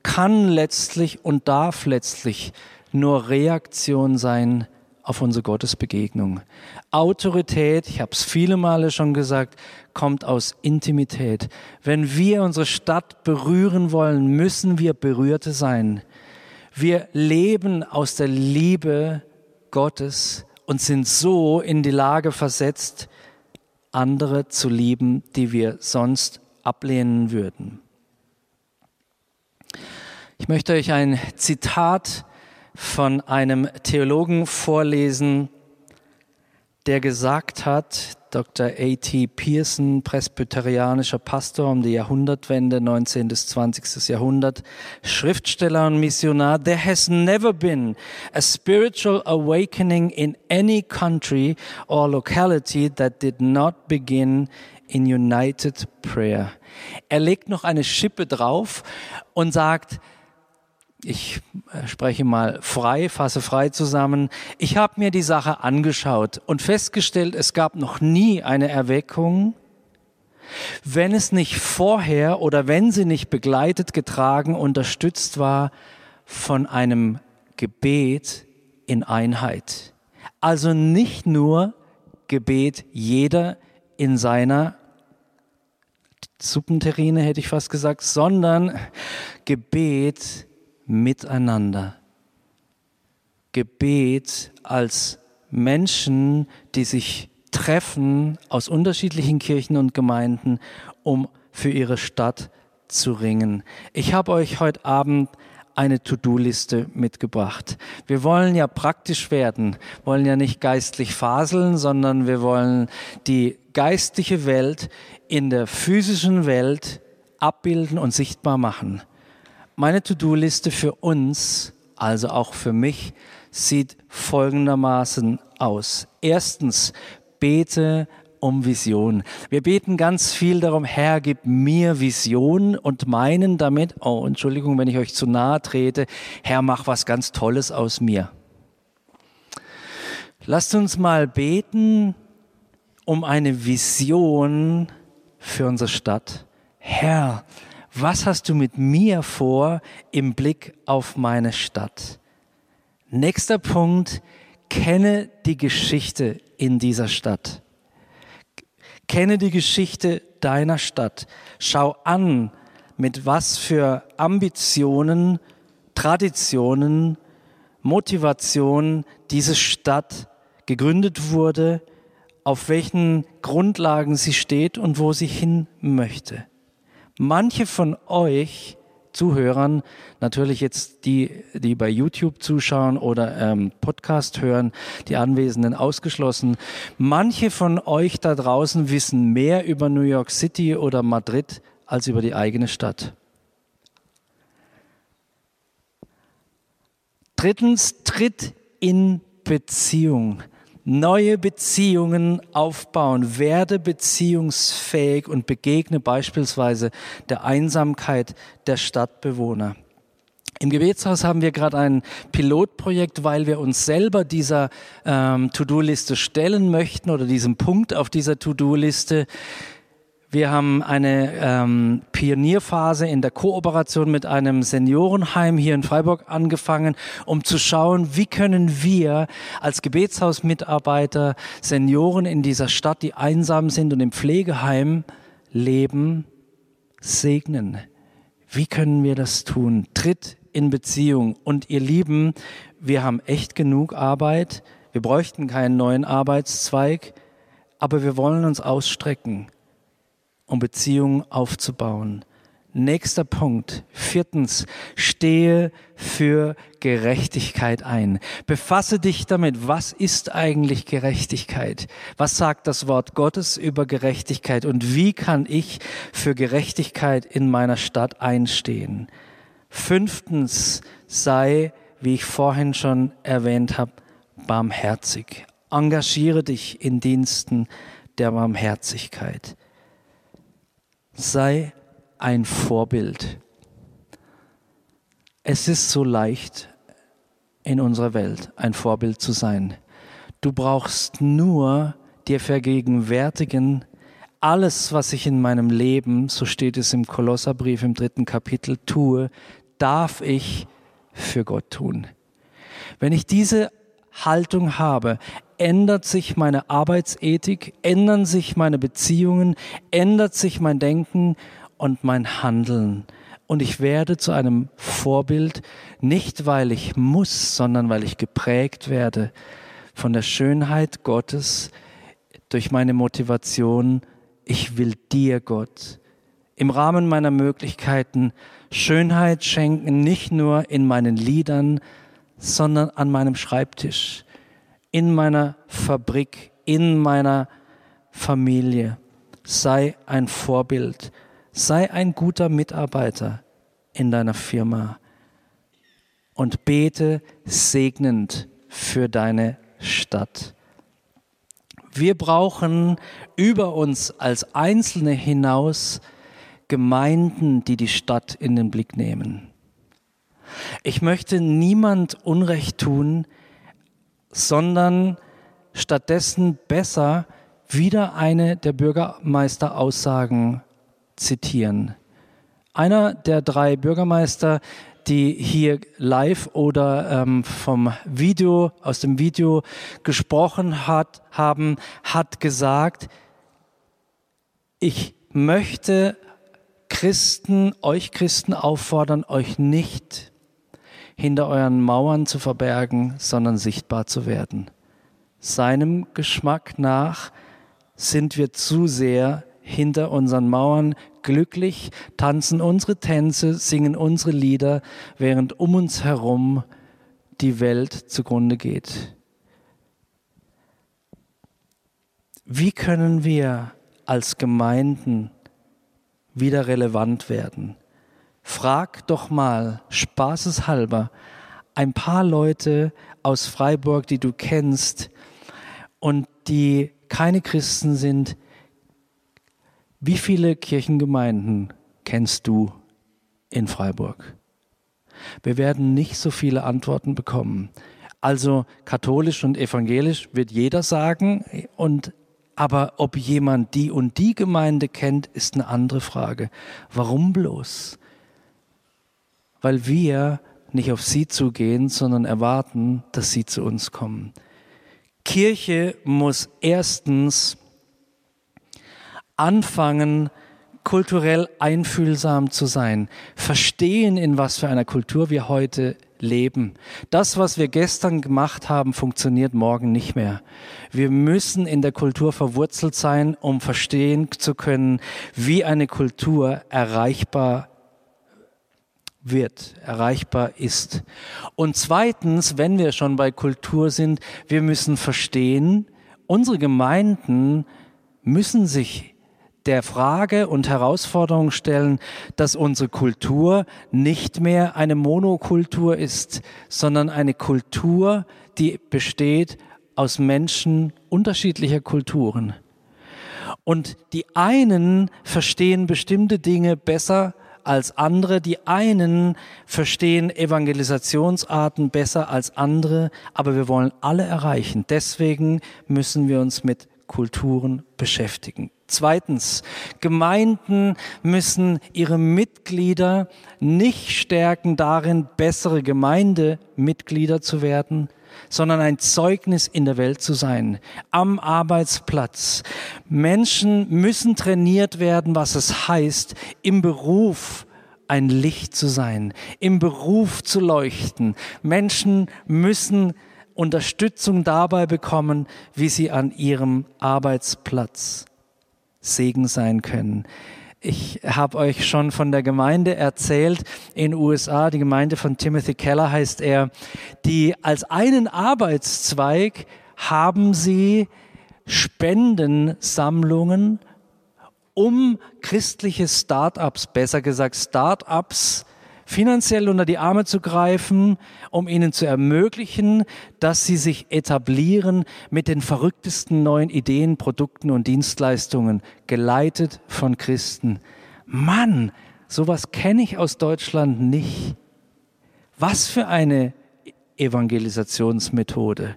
kann letztlich und darf letztlich nur Reaktion sein auf unsere Gottesbegegnung. Autorität, ich habe es viele Male schon gesagt, kommt aus Intimität. Wenn wir unsere Stadt berühren wollen, müssen wir Berührte sein. Wir leben aus der Liebe Gottes und sind so in die Lage versetzt, andere zu lieben, die wir sonst ablehnen würden. Ich möchte euch ein Zitat von einem Theologen vorlesen, der gesagt hat, Dr. A.T. Pearson, presbyterianischer Pastor um die Jahrhundertwende, 19. bis 20. Jahrhundert, Schriftsteller und Missionar, there has never been a spiritual awakening in any country or locality that did not begin in united prayer. Er legt noch eine Schippe drauf und sagt, ich äh, spreche mal frei, fasse frei zusammen. Ich habe mir die Sache angeschaut und festgestellt, es gab noch nie eine Erweckung, wenn es nicht vorher oder wenn sie nicht begleitet, getragen, unterstützt war von einem Gebet in Einheit. Also nicht nur Gebet jeder in seiner Suppenterrine, hätte ich fast gesagt, sondern Gebet miteinander. Gebet als Menschen, die sich treffen aus unterschiedlichen Kirchen und Gemeinden, um für ihre Stadt zu ringen. Ich habe euch heute Abend eine To-Do-Liste mitgebracht. Wir wollen ja praktisch werden, wollen ja nicht geistlich faseln, sondern wir wollen die geistliche Welt in der physischen Welt abbilden und sichtbar machen. Meine To-Do-Liste für uns, also auch für mich, sieht folgendermaßen aus. Erstens, bete um Vision. Wir beten ganz viel darum, Herr, gib mir Vision und meinen damit, oh, Entschuldigung, wenn ich euch zu nahe trete, Herr, mach was ganz Tolles aus mir. Lasst uns mal beten um eine Vision für unsere Stadt. Herr, was hast du mit mir vor im Blick auf meine Stadt? Nächster Punkt, kenne die Geschichte in dieser Stadt. Kenne die Geschichte deiner Stadt. Schau an, mit was für Ambitionen, Traditionen, Motivationen diese Stadt gegründet wurde, auf welchen Grundlagen sie steht und wo sie hin möchte. Manche von euch Zuhörern, natürlich jetzt die, die bei YouTube zuschauen oder ähm, Podcast hören, die Anwesenden ausgeschlossen. Manche von euch da draußen wissen mehr über New York City oder Madrid als über die eigene Stadt. Drittens, tritt in Beziehung neue Beziehungen aufbauen, werde beziehungsfähig und begegne beispielsweise der Einsamkeit der Stadtbewohner. Im Gebetshaus haben wir gerade ein Pilotprojekt, weil wir uns selber dieser ähm, To-Do-Liste stellen möchten oder diesem Punkt auf dieser To-Do-Liste. Wir haben eine ähm, Pionierphase in der Kooperation mit einem Seniorenheim hier in Freiburg angefangen, um zu schauen, wie können wir als Gebetshausmitarbeiter Senioren in dieser Stadt, die einsam sind und im Pflegeheim leben, segnen. Wie können wir das tun? Tritt in Beziehung. Und ihr Lieben, wir haben echt genug Arbeit. Wir bräuchten keinen neuen Arbeitszweig, aber wir wollen uns ausstrecken um Beziehungen aufzubauen. Nächster Punkt. Viertens, stehe für Gerechtigkeit ein. Befasse dich damit, was ist eigentlich Gerechtigkeit? Was sagt das Wort Gottes über Gerechtigkeit? Und wie kann ich für Gerechtigkeit in meiner Stadt einstehen? Fünftens, sei, wie ich vorhin schon erwähnt habe, barmherzig. Engagiere dich in Diensten der Barmherzigkeit sei ein Vorbild. Es ist so leicht in unserer Welt ein Vorbild zu sein. Du brauchst nur dir vergegenwärtigen, alles, was ich in meinem Leben, so steht es im Kolosserbrief im dritten Kapitel, tue, darf ich für Gott tun. Wenn ich diese Haltung habe, ändert sich meine Arbeitsethik, ändern sich meine Beziehungen, ändert sich mein Denken und mein Handeln. Und ich werde zu einem Vorbild, nicht weil ich muss, sondern weil ich geprägt werde von der Schönheit Gottes durch meine Motivation, ich will dir, Gott, im Rahmen meiner Möglichkeiten Schönheit schenken, nicht nur in meinen Liedern, sondern an meinem Schreibtisch, in meiner Fabrik, in meiner Familie. Sei ein Vorbild, sei ein guter Mitarbeiter in deiner Firma und bete segnend für deine Stadt. Wir brauchen über uns als Einzelne hinaus Gemeinden, die die Stadt in den Blick nehmen. Ich möchte niemand Unrecht tun, sondern stattdessen besser wieder eine der Bürgermeisteraussagen zitieren. Einer der drei Bürgermeister, die hier live oder ähm, vom Video, aus dem Video gesprochen hat, haben, hat gesagt, ich möchte Christen, euch Christen auffordern, euch nicht hinter euren Mauern zu verbergen, sondern sichtbar zu werden. Seinem Geschmack nach sind wir zu sehr hinter unseren Mauern glücklich, tanzen unsere Tänze, singen unsere Lieder, während um uns herum die Welt zugrunde geht. Wie können wir als Gemeinden wieder relevant werden? Frag doch mal spaßeshalber ein paar Leute aus Freiburg, die du kennst und die keine Christen sind. Wie viele Kirchengemeinden kennst du in Freiburg? Wir werden nicht so viele Antworten bekommen. Also katholisch und evangelisch wird jeder sagen und aber ob jemand die und die Gemeinde kennt, ist eine andere Frage. Warum bloß? Weil wir nicht auf sie zugehen, sondern erwarten, dass sie zu uns kommen. Kirche muss erstens anfangen, kulturell einfühlsam zu sein, verstehen, in was für einer Kultur wir heute leben. Das, was wir gestern gemacht haben, funktioniert morgen nicht mehr. Wir müssen in der Kultur verwurzelt sein, um verstehen zu können, wie eine Kultur erreichbar wird, erreichbar ist. Und zweitens, wenn wir schon bei Kultur sind, wir müssen verstehen, unsere Gemeinden müssen sich der Frage und Herausforderung stellen, dass unsere Kultur nicht mehr eine Monokultur ist, sondern eine Kultur, die besteht aus Menschen unterschiedlicher Kulturen. Und die einen verstehen bestimmte Dinge besser als andere. Die einen verstehen Evangelisationsarten besser als andere, aber wir wollen alle erreichen. Deswegen müssen wir uns mit Kulturen beschäftigen. Zweitens, Gemeinden müssen ihre Mitglieder nicht stärken darin, bessere Gemeindemitglieder zu werden, sondern ein Zeugnis in der Welt zu sein, am Arbeitsplatz. Menschen müssen trainiert werden, was es heißt, im Beruf ein Licht zu sein, im Beruf zu leuchten. Menschen müssen Unterstützung dabei bekommen, wie sie an ihrem Arbeitsplatz Segen sein können. Ich habe euch schon von der Gemeinde erzählt in USA, die Gemeinde von Timothy Keller heißt er, die als einen Arbeitszweig haben sie Spendensammlungen, um christliche Start-ups, besser gesagt Start-ups, finanziell unter die Arme zu greifen, um ihnen zu ermöglichen, dass sie sich etablieren mit den verrücktesten neuen Ideen, Produkten und Dienstleistungen, geleitet von Christen. Mann, sowas kenne ich aus Deutschland nicht. Was für eine Evangelisationsmethode.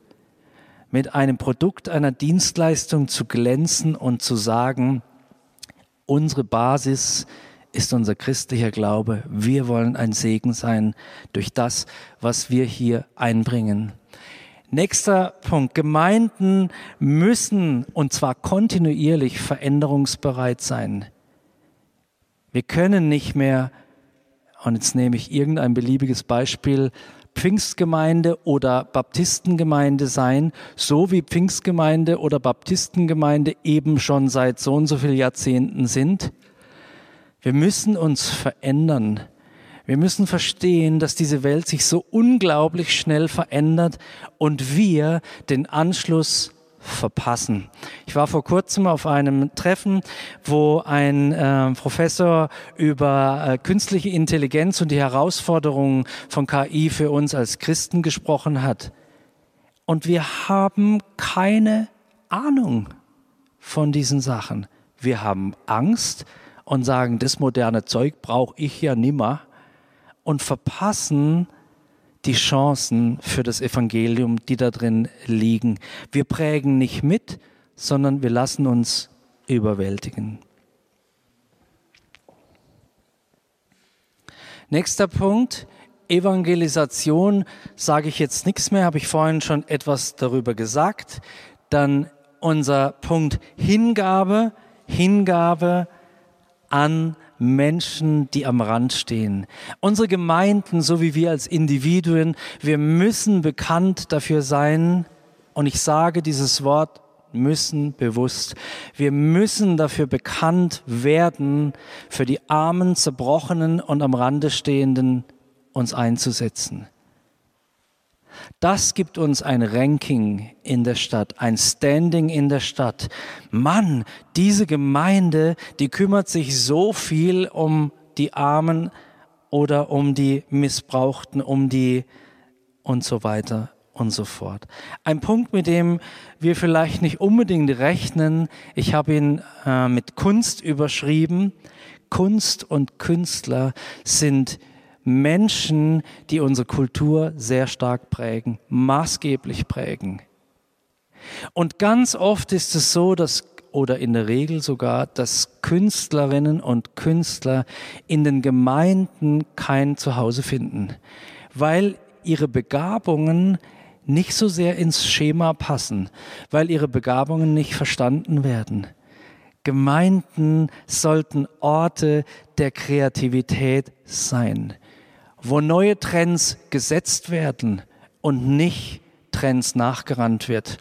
Mit einem Produkt, einer Dienstleistung zu glänzen und zu sagen, unsere Basis ist unser christlicher Glaube. Wir wollen ein Segen sein durch das, was wir hier einbringen. Nächster Punkt. Gemeinden müssen, und zwar kontinuierlich, veränderungsbereit sein. Wir können nicht mehr, und jetzt nehme ich irgendein beliebiges Beispiel, Pfingstgemeinde oder Baptistengemeinde sein, so wie Pfingstgemeinde oder Baptistengemeinde eben schon seit so und so vielen Jahrzehnten sind. Wir müssen uns verändern. Wir müssen verstehen, dass diese Welt sich so unglaublich schnell verändert und wir den Anschluss verpassen. Ich war vor kurzem auf einem Treffen, wo ein äh, Professor über äh, künstliche Intelligenz und die Herausforderungen von KI für uns als Christen gesprochen hat. Und wir haben keine Ahnung von diesen Sachen. Wir haben Angst, und sagen, das moderne Zeug brauche ich ja nimmer und verpassen die Chancen für das Evangelium, die da drin liegen. Wir prägen nicht mit, sondern wir lassen uns überwältigen. Nächster Punkt, Evangelisation, sage ich jetzt nichts mehr, habe ich vorhin schon etwas darüber gesagt. Dann unser Punkt Hingabe, Hingabe an Menschen, die am Rand stehen. Unsere Gemeinden, so wie wir als Individuen, wir müssen bekannt dafür sein, und ich sage dieses Wort müssen bewusst. Wir müssen dafür bekannt werden, für die armen, zerbrochenen und am Rande stehenden uns einzusetzen. Das gibt uns ein Ranking in der Stadt, ein Standing in der Stadt. Mann, diese Gemeinde, die kümmert sich so viel um die Armen oder um die Missbrauchten, um die und so weiter und so fort. Ein Punkt, mit dem wir vielleicht nicht unbedingt rechnen, ich habe ihn äh, mit Kunst überschrieben. Kunst und Künstler sind Menschen, die unsere Kultur sehr stark prägen, maßgeblich prägen. Und ganz oft ist es so, dass oder in der Regel sogar, dass Künstlerinnen und Künstler in den Gemeinden kein Zuhause finden, weil ihre Begabungen nicht so sehr ins Schema passen, weil ihre Begabungen nicht verstanden werden. Gemeinden sollten Orte der Kreativität sein, wo neue Trends gesetzt werden und nicht Trends nachgerannt wird.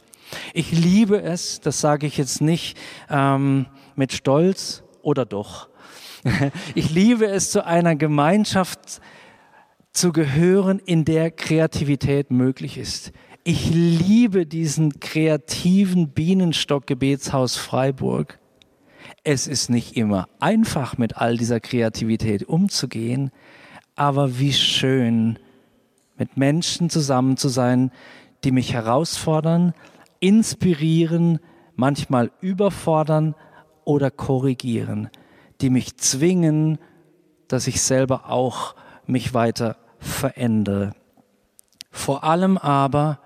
Ich liebe es, das sage ich jetzt nicht ähm, mit Stolz oder doch. Ich liebe es, zu einer Gemeinschaft zu gehören, in der Kreativität möglich ist. Ich liebe diesen kreativen Bienenstock-Gebetshaus Freiburg. Es ist nicht immer einfach, mit all dieser Kreativität umzugehen, aber wie schön, mit Menschen zusammen zu sein, die mich herausfordern, inspirieren, manchmal überfordern oder korrigieren, die mich zwingen, dass ich selber auch mich weiter verändere. Vor allem aber,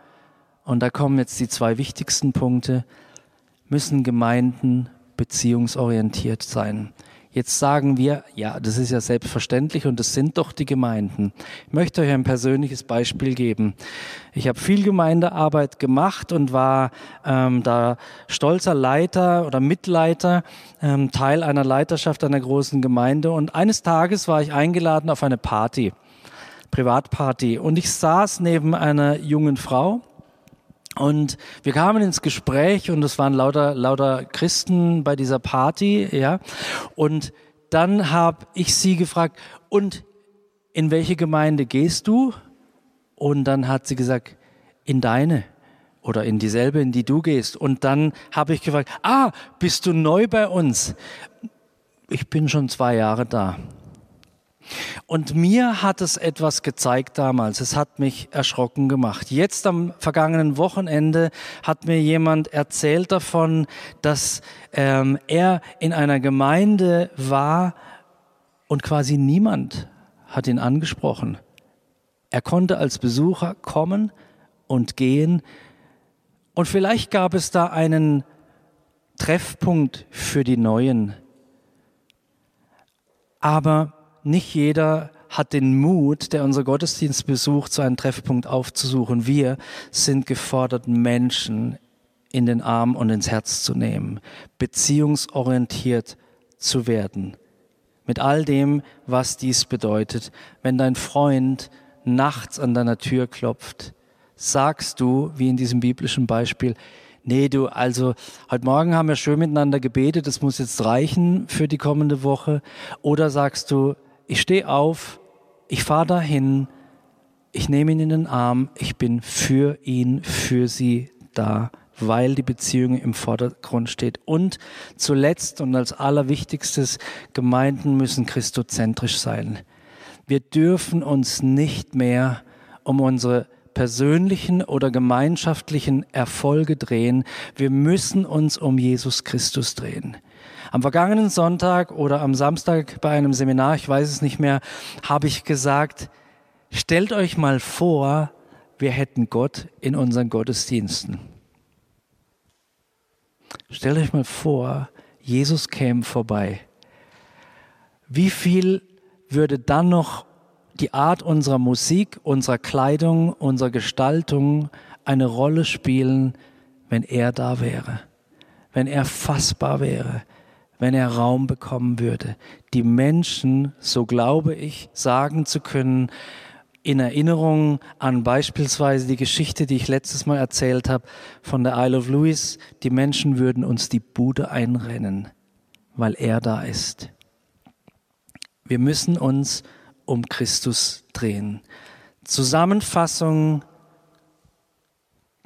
und da kommen jetzt die zwei wichtigsten Punkte, müssen Gemeinden beziehungsorientiert sein. Jetzt sagen wir, ja, das ist ja selbstverständlich und das sind doch die Gemeinden. Ich möchte euch ein persönliches Beispiel geben. Ich habe viel Gemeindearbeit gemacht und war ähm, da stolzer Leiter oder Mitleiter, ähm, Teil einer Leiterschaft einer großen Gemeinde. Und eines Tages war ich eingeladen auf eine Party, Privatparty. Und ich saß neben einer jungen Frau, und wir kamen ins Gespräch und es waren lauter, lauter Christen bei dieser Party, ja. Und dann habe ich sie gefragt, und in welche Gemeinde gehst du? Und dann hat sie gesagt, in deine oder in dieselbe, in die du gehst. Und dann habe ich gefragt, ah, bist du neu bei uns? Ich bin schon zwei Jahre da. Und mir hat es etwas gezeigt damals. Es hat mich erschrocken gemacht. Jetzt am vergangenen Wochenende hat mir jemand erzählt davon, dass ähm, er in einer Gemeinde war und quasi niemand hat ihn angesprochen. Er konnte als Besucher kommen und gehen. Und vielleicht gab es da einen Treffpunkt für die Neuen. Aber nicht jeder hat den Mut, der unser Gottesdienst besucht, so einen Treffpunkt aufzusuchen. Wir sind gefordert, Menschen in den Arm und ins Herz zu nehmen, beziehungsorientiert zu werden. Mit all dem, was dies bedeutet. Wenn dein Freund nachts an deiner Tür klopft, sagst du, wie in diesem biblischen Beispiel, nee, du, also heute Morgen haben wir schön miteinander gebetet, das muss jetzt reichen für die kommende Woche. Oder sagst du, ich stehe auf, ich fahre dahin, ich nehme ihn in den Arm, ich bin für ihn, für sie da, weil die Beziehung im Vordergrund steht. Und zuletzt und als allerwichtigstes, Gemeinden müssen christozentrisch sein. Wir dürfen uns nicht mehr um unsere persönlichen oder gemeinschaftlichen Erfolge drehen. Wir müssen uns um Jesus Christus drehen. Am vergangenen Sonntag oder am Samstag bei einem Seminar, ich weiß es nicht mehr, habe ich gesagt, stellt euch mal vor, wir hätten Gott in unseren Gottesdiensten. Stellt euch mal vor, Jesus käme vorbei. Wie viel würde dann noch die Art unserer Musik, unserer Kleidung, unserer Gestaltung eine Rolle spielen, wenn er da wäre, wenn er fassbar wäre, wenn er Raum bekommen würde. Die Menschen, so glaube ich, sagen zu können, in Erinnerung an beispielsweise die Geschichte, die ich letztes Mal erzählt habe von der Isle of Louis, die Menschen würden uns die Bude einrennen, weil er da ist. Wir müssen uns um Christus drehen. Zusammenfassung,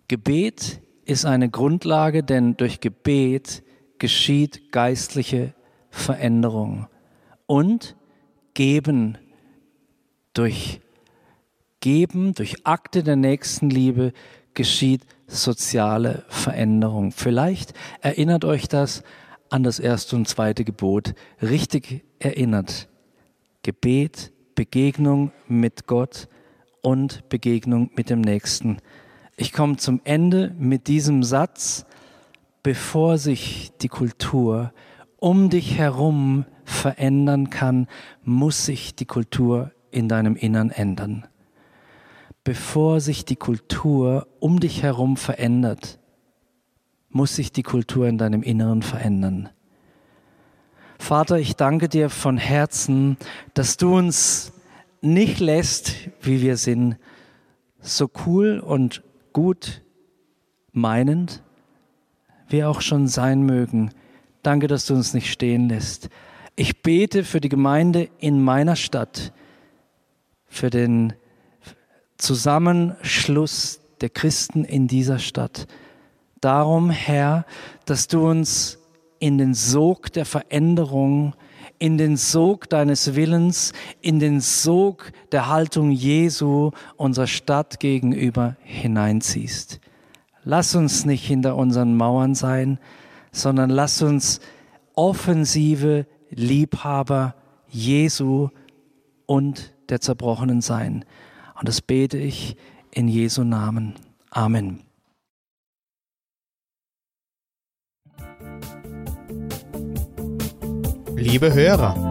Gebet ist eine Grundlage, denn durch Gebet geschieht geistliche Veränderung und Geben durch Geben, durch Akte der Nächstenliebe geschieht soziale Veränderung. Vielleicht erinnert euch das an das erste und zweite Gebot. Richtig erinnert. Gebet, Begegnung mit Gott und Begegnung mit dem Nächsten. Ich komme zum Ende mit diesem Satz, bevor sich die Kultur um dich herum verändern kann, muss sich die Kultur in deinem Innern ändern. Bevor sich die Kultur um dich herum verändert, muss sich die Kultur in deinem Inneren verändern. Vater, ich danke dir von Herzen, dass du uns nicht lässt, wie wir sind, so cool und gut meinend, wir auch schon sein mögen. Danke, dass du uns nicht stehen lässt. Ich bete für die Gemeinde in meiner Stadt, für den Zusammenschluss der Christen in dieser Stadt. Darum, Herr, dass du uns in den Sog der Veränderung, in den Sog deines Willens, in den Sog der Haltung Jesu unserer Stadt gegenüber hineinziehst. Lass uns nicht hinter unseren Mauern sein, sondern lass uns offensive Liebhaber Jesu und der Zerbrochenen sein. Und das bete ich in Jesu Namen. Amen. Liebe Hörer,